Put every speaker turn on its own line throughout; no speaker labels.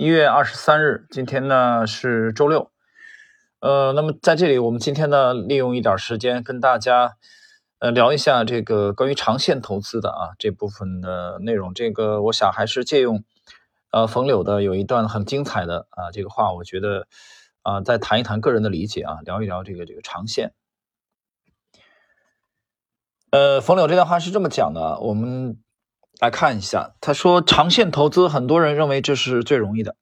一月二十三日，今天呢是周六，呃，那么在这里，我们今天呢利用一点时间跟大家呃聊一下这个关于长线投资的啊这部分的内容。这个我想还是借用呃冯柳的有一段很精彩的啊这个话，我觉得啊再谈一谈个人的理解啊，聊一聊这个这个长线。呃，冯柳这段话是这么讲的，我们。来看一下，他说长线投资，很多人认为这是最容易的，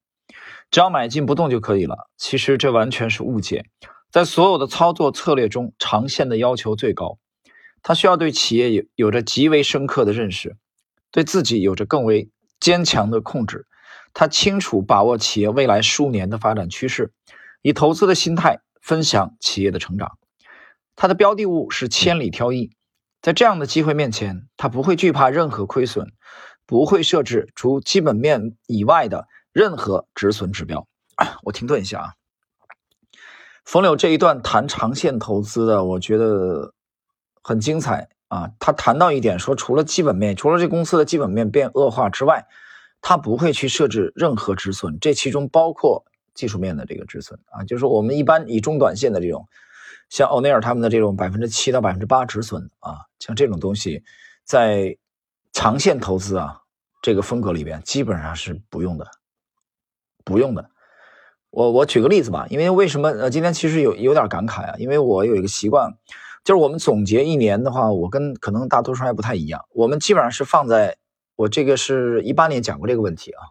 只要买进不动就可以了。其实这完全是误解，在所有的操作策略中，长线的要求最高。他需要对企业有有着极为深刻的认识，对自己有着更为坚强的控制。他清楚把握企业未来数年的发展趋势，以投资的心态分享企业的成长。他的标的物是千里挑一。在这样的机会面前，他不会惧怕任何亏损，不会设置除基本面以外的任何止损指标。我停顿一下啊，冯柳这一段谈长线投资的，我觉得很精彩啊。他谈到一点说，除了基本面，除了这公司的基本面变恶化之外，他不会去设置任何止损，这其中包括技术面的这个止损啊，就是我们一般以中短线的这种。像欧内尔他们的这种百分之七到百分之八止损啊，像这种东西，在长线投资啊这个风格里边基本上是不用的，不用的。我我举个例子吧，因为为什么呃今天其实有有点感慨啊，因为我有一个习惯，就是我们总结一年的话，我跟可能大多数还不太一样，我们基本上是放在我这个是一八年讲过这个问题啊，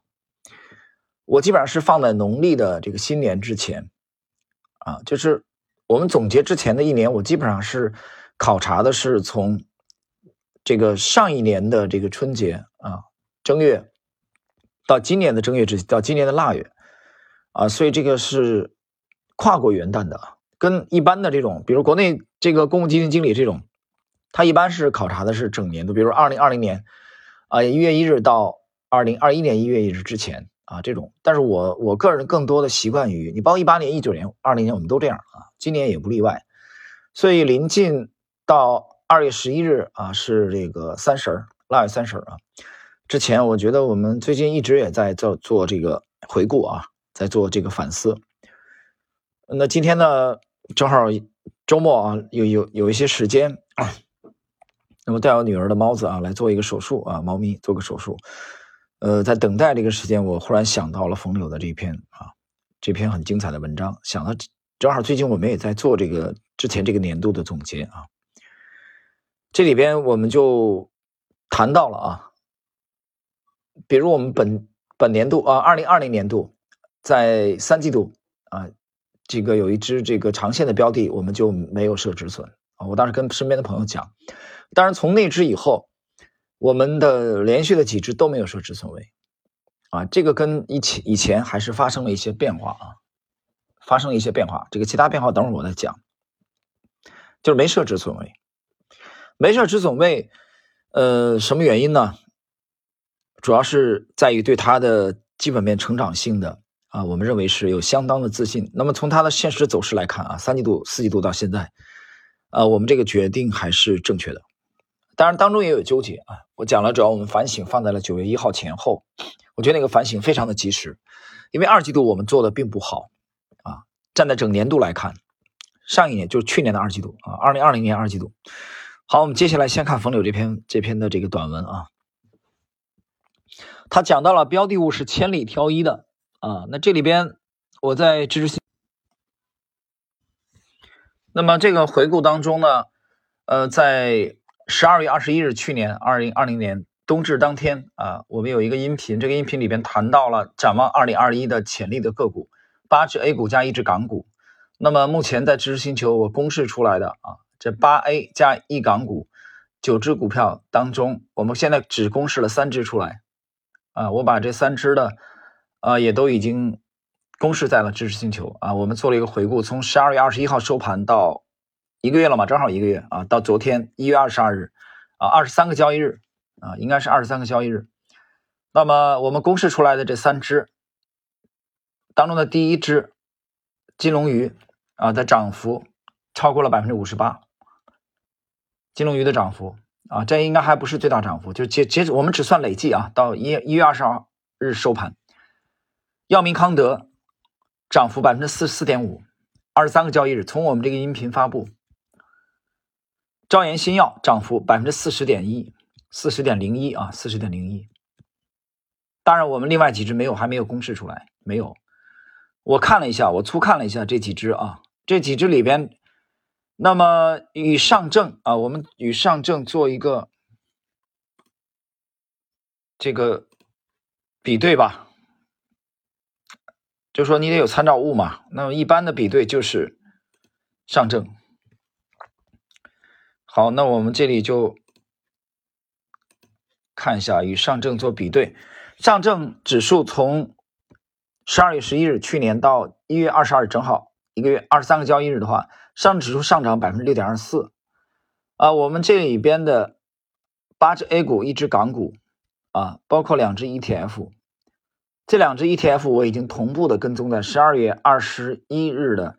我基本上是放在农历的这个新年之前啊，就是。我们总结之前的一年，我基本上是考察的是从这个上一年的这个春节啊正月到今年的正月之到今年的腊月啊，所以这个是跨过元旦的，跟一般的这种，比如国内这个公共基金经理这种，他一般是考察的是整年度，比如二零二零年啊一月一日到二零二一年一月一日之前。啊，这种，但是我我个人更多的习惯于你，包括一八年、一九年、二零年，我们都这样啊，今年也不例外。所以临近到二月十一日啊，是这个三十儿，腊月三十儿啊。之前我觉得我们最近一直也在做做这个回顾啊，在做这个反思。那今天呢，正好周末啊，有有有一些时间，那么带我女儿的猫子啊来做一个手术啊，猫咪做个手术。呃，在等待这个时间，我忽然想到了冯柳的这篇啊，这篇很精彩的文章。想到正好最近我们也在做这个之前这个年度的总结啊，这里边我们就谈到了啊，比如我们本本年度啊，二零二零年度在三季度啊，这个有一只这个长线的标的，我们就没有设止损啊。我当时跟身边的朋友讲，当然从那只以后。我们的连续的几只都没有设止损位，啊，这个跟以前以前还是发生了一些变化啊，发生了一些变化。这个其他变化等会儿我再讲，就是没设止损位，没设止损位，呃，什么原因呢？主要是在于对它的基本面成长性的啊，我们认为是有相当的自信。那么从它的现实走势来看啊，三季度、四季度到现在，呃，我们这个决定还是正确的。当然，当中也有纠结啊。我讲了，主要我们反省放在了九月一号前后。我觉得那个反省非常的及时，因为二季度我们做的并不好啊。站在整年度来看，上一年就是去年的二季度啊，二零二零年二季度。好，我们接下来先看冯柳这篇这篇的这个短文啊。他讲到了标的物是千里挑一的啊。那这里边我在知识性，那么这个回顾当中呢，呃，在。十二月二十一日，去年二零二零年冬至当天啊，我们有一个音频，这个音频里边谈到了展望二零二一的潜力的个股，八只 A 股加一只港股。那么目前在知识星球我公示出来的啊，这八 A 加一港股九只股票当中，我们现在只公示了三只出来啊，我把这三只的啊也都已经公示在了知识星球啊，我们做了一个回顾，从十二月二十一号收盘到。一个月了嘛，正好一个月啊，到昨天一月二十二日，啊，二十三个交易日，啊，应该是二十三个交易日。那么我们公示出来的这三只当中的第一只金龙鱼啊的涨幅超过了百分之五十八，金龙鱼的涨幅啊，这应该还不是最大涨幅，就截截止我们只算累计啊，到一一月二十二日收盘，药明康德涨幅百分之四十四点五，二十三个交易日，从我们这个音频发布。招研新药涨幅百分之四十点一，四十点零一啊，四十点零一。当然，我们另外几只没有，还没有公示出来，没有。我看了一下，我粗看了一下这几只啊，这几只里边，那么与上证啊，我们与上证做一个这个比对吧。就说你得有参照物嘛，那么一般的比对就是上证。好，那我们这里就看一下与上证做比对，上证指数从十二月十一日去年到一月二十二日，正好一个月二十三个交易日的话，上证指数上涨百分之六点二四。啊，我们这里边的八只 A 股，一只港股，啊，包括两只 ETF。这两只 ETF 我已经同步的跟踪在十二月二十一日的，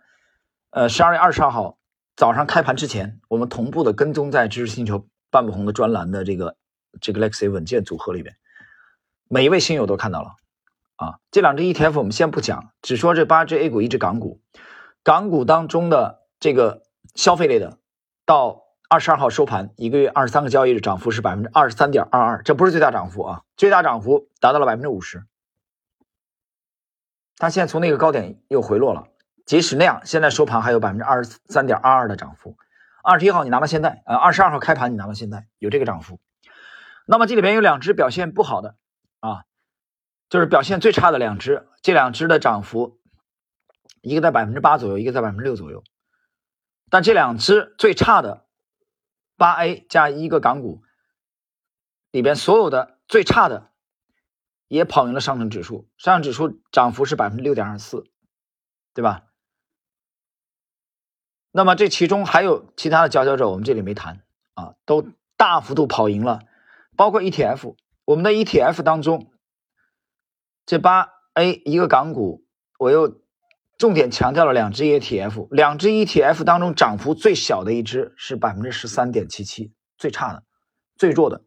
呃，十二月二十二号早上开盘之前，我们同步的跟踪在知识星球半不红的专栏的这个这个 Lexi 稳健组合里边，每一位新友都看到了啊。这两只 ETF 我们先不讲，只说这八只 A 股，一只港股，港股当中的这个消费类的，到二十二号收盘，一个月二十三个交易日涨幅是百分之二十三点二二，这不是最大涨幅啊，最大涨幅达到了百分之五十。它现在从那个高点又回落了，即使那样，现在收盘还有百分之二十三点二二的涨幅。二十一号你拿到现在，呃，二十二号开盘你拿到现在有这个涨幅。那么这里边有两只表现不好的啊，就是表现最差的两只，这两只的涨幅，一个在百分之八左右，一个在百分之六左右。但这两只最差的八 A 加一个港股里边所有的最差的。也跑赢了上证指数，上证指数涨幅是百分之六点二四，对吧？那么这其中还有其他的佼佼者，我们这里没谈啊，都大幅度跑赢了，包括 ETF，我们的 ETF 当中，这八 A 一个港股，我又重点强调了两只 ETF，两只 ETF 当中涨幅最小的一只是百分之十三点七七，最差的、最弱的，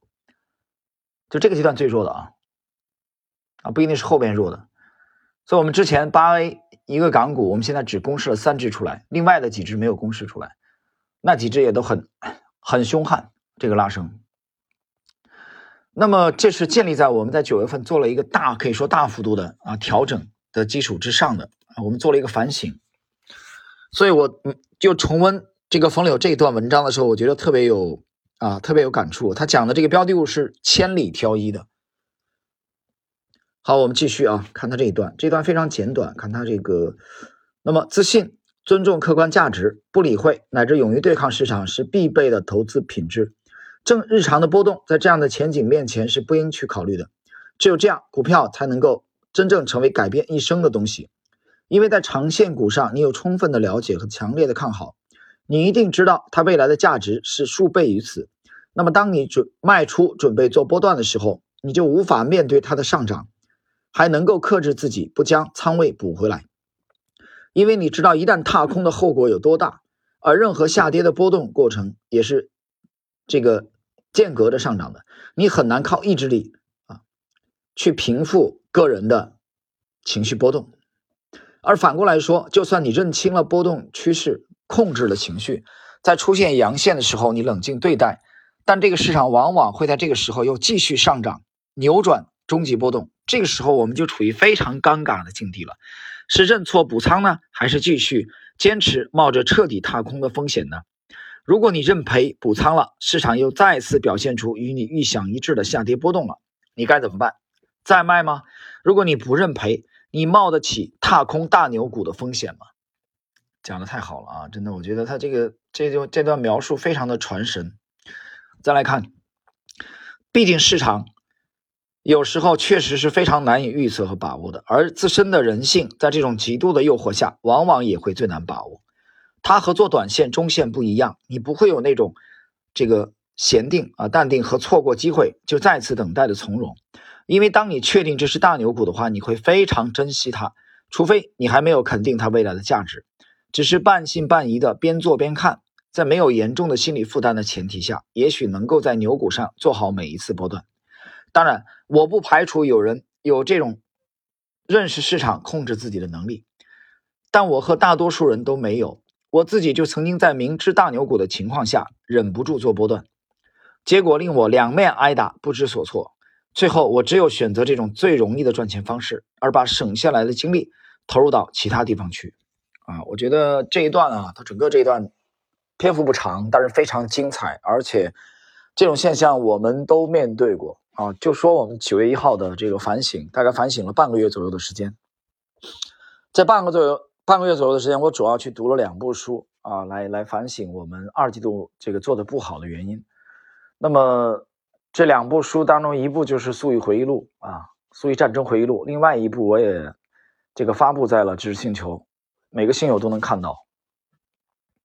就这个阶段最弱的啊。啊，不一定是后边弱的，所以我们之前八 A 一个港股，我们现在只公示了三只出来，另外的几只没有公示出来，那几只也都很很凶悍，这个拉升。那么这是建立在我们在九月份做了一个大可以说大幅度的啊调整的基础之上的，我们做了一个反省，所以我嗯就重温这个冯柳这一段文章的时候，我觉得特别有啊特别有感触，他讲的这个标的物是千里挑一的。好，我们继续啊，看他这一段，这段非常简短。看他这个，那么自信、尊重客观价值、不理会乃至勇于对抗市场是必备的投资品质。正日常的波动在这样的前景面前是不应去考虑的。只有这样，股票才能够真正成为改变一生的东西。因为在长线股上，你有充分的了解和强烈的看好，你一定知道它未来的价值是数倍于此。那么，当你准卖出准备做波段的时候，你就无法面对它的上涨。还能够克制自己不将仓位补回来，因为你知道一旦踏空的后果有多大，而任何下跌的波动过程也是这个间隔着上涨的，你很难靠意志力啊去平复个人的情绪波动。而反过来说，就算你认清了波动趋势，控制了情绪，在出现阳线的时候你冷静对待，但这个市场往往会在这个时候又继续上涨，扭转终极波动。这个时候我们就处于非常尴尬的境地了，是认错补仓呢，还是继续坚持冒着彻底踏空的风险呢？如果你认赔补仓了，市场又再次表现出与你预想一致的下跌波动了，你该怎么办？再卖吗？如果你不认赔，你冒得起踏空大牛股的风险吗？讲的太好了啊，真的，我觉得他这个这就这段描述非常的传神。再来看，毕竟市场。有时候确实是非常难以预测和把握的，而自身的人性在这种极度的诱惑下，往往也会最难把握。它和做短线、中线不一样，你不会有那种这个闲定啊、淡定和错过机会就再次等待的从容。因为当你确定这是大牛股的话，你会非常珍惜它，除非你还没有肯定它未来的价值，只是半信半疑的边做边看，在没有严重的心理负担的前提下，也许能够在牛股上做好每一次波段。当然，我不排除有人有这种认识市场、控制自己的能力，但我和大多数人都没有。我自己就曾经在明知大牛股的情况下，忍不住做波段，结果令我两面挨打，不知所措。最后，我只有选择这种最容易的赚钱方式，而把省下来的精力投入到其他地方去。啊，我觉得这一段啊，它整个这一段篇幅不长，但是非常精彩，而且这种现象我们都面对过啊。就说我们九月一号的这个反省，大概反省了半个月左右的时间，在半个左右。半个月左右的时间，我主要去读了两部书啊，来来反省我们二季度这个做的不好的原因。那么这两部书当中，一部就是《粟裕回忆录》啊，《粟裕战争回忆录》，另外一部我也这个发布在了知识星球，每个星友都能看到。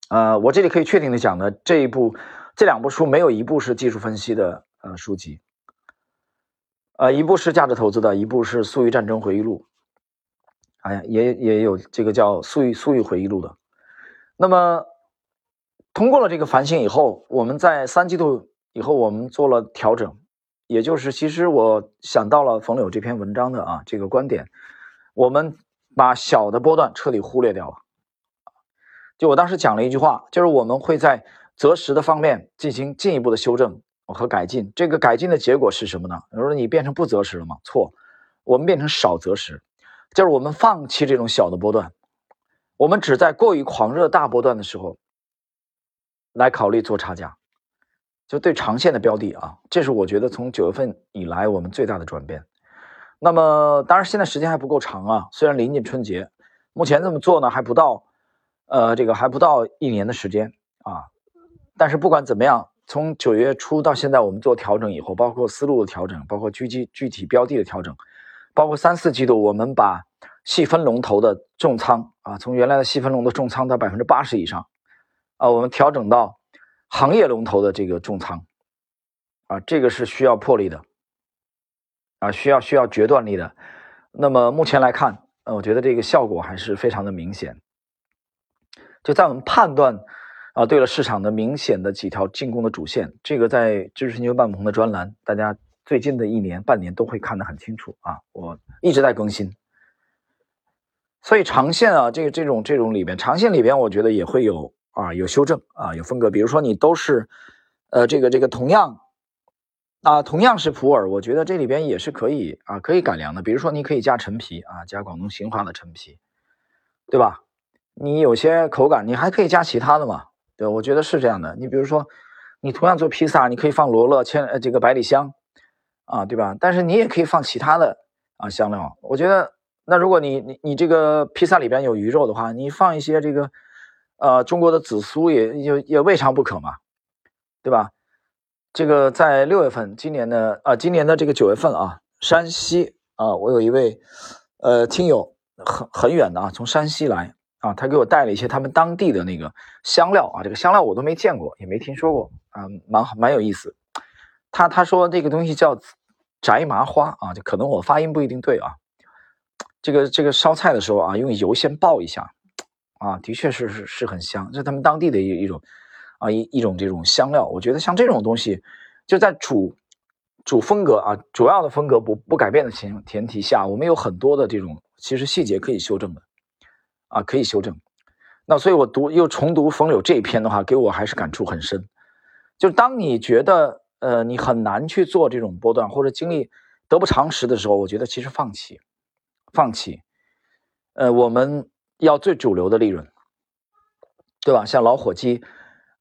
呃，我这里可以确定的讲呢，这一部这两部书没有一部是技术分析的呃书籍，呃，一部是价值投资的，一部是《粟裕战争回忆录》。哎呀，也也有这个叫《粟裕粟裕回忆录》的。那么，通过了这个反省以后，我们在三季度以后，我们做了调整。也就是，其实我想到了冯柳这篇文章的啊这个观点，我们把小的波段彻底忽略掉了。就我当时讲了一句话，就是我们会在择时的方面进行进一步的修正和改进。这个改进的结果是什么呢？比如说你变成不择时了吗？错，我们变成少择时。就是我们放弃这种小的波段，我们只在过于狂热大波段的时候来考虑做差价，就对长线的标的啊，这是我觉得从九月份以来我们最大的转变。那么当然现在时间还不够长啊，虽然临近春节，目前这么做呢还不到，呃，这个还不到一年的时间啊。但是不管怎么样，从九月初到现在，我们做调整以后，包括思路的调整，包括具体具体标的的调整。包括三四季度，我们把细分龙头的重仓啊，从原来的细分龙的重仓到百分之八十以上，啊，我们调整到行业龙头的这个重仓，啊，这个是需要魄力的，啊，需要需要决断力的。那么目前来看，呃，我觉得这个效果还是非常的明显。就在我们判断啊，对了市场的明显的几条进攻的主线，这个在知识星球半鹏的专栏，大家。最近的一年半年都会看得很清楚啊，我一直在更新，所以长线啊，这个这种这种里边，长线里边我觉得也会有啊有修正啊有风格，比如说你都是呃这个这个同样啊同样是普洱，我觉得这里边也是可以啊可以改良的，比如说你可以加陈皮啊，加广东兴化的陈皮，对吧？你有些口感你还可以加其他的嘛，对，我觉得是这样的。你比如说你同样做披萨，你可以放罗勒、千呃这个百里香。啊，对吧？但是你也可以放其他的啊香料。我觉得，那如果你你你这个披萨里边有鱼肉的话，你放一些这个呃中国的紫苏也也也未尝不可嘛，对吧？这个在六月份，今年的啊今年的这个九月份啊，山西啊，我有一位呃听友很很远的啊，从山西来啊，他给我带了一些他们当地的那个香料啊，这个香料我都没见过，也没听说过啊，蛮好蛮有意思。他他说这个东西叫宅麻花啊，就可能我发音不一定对啊。这个这个烧菜的时候啊，用油先爆一下啊，的确是是是很香，这是他们当地的一一种啊一一种这种香料。我觉得像这种东西，就在主主风格啊，主要的风格不不改变的前前提下，我们有很多的这种其实细节可以修正的啊，可以修正。那所以我读又重读冯柳这一篇的话，给我还是感触很深。就是当你觉得。呃，你很难去做这种波段，或者经历得不偿失的时候，我觉得其实放弃，放弃。呃，我们要最主流的利润，对吧？像老伙计，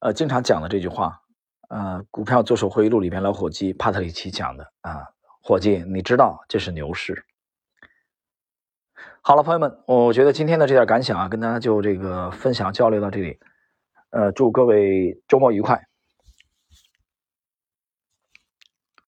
呃，经常讲的这句话，呃，股票左手回忆录里边老伙计帕特里奇讲的啊，伙计，你知道这是牛市。好了，朋友们，我觉得今天的这点感想啊，跟大家就这个分享交流到这里。呃，祝各位周末愉快。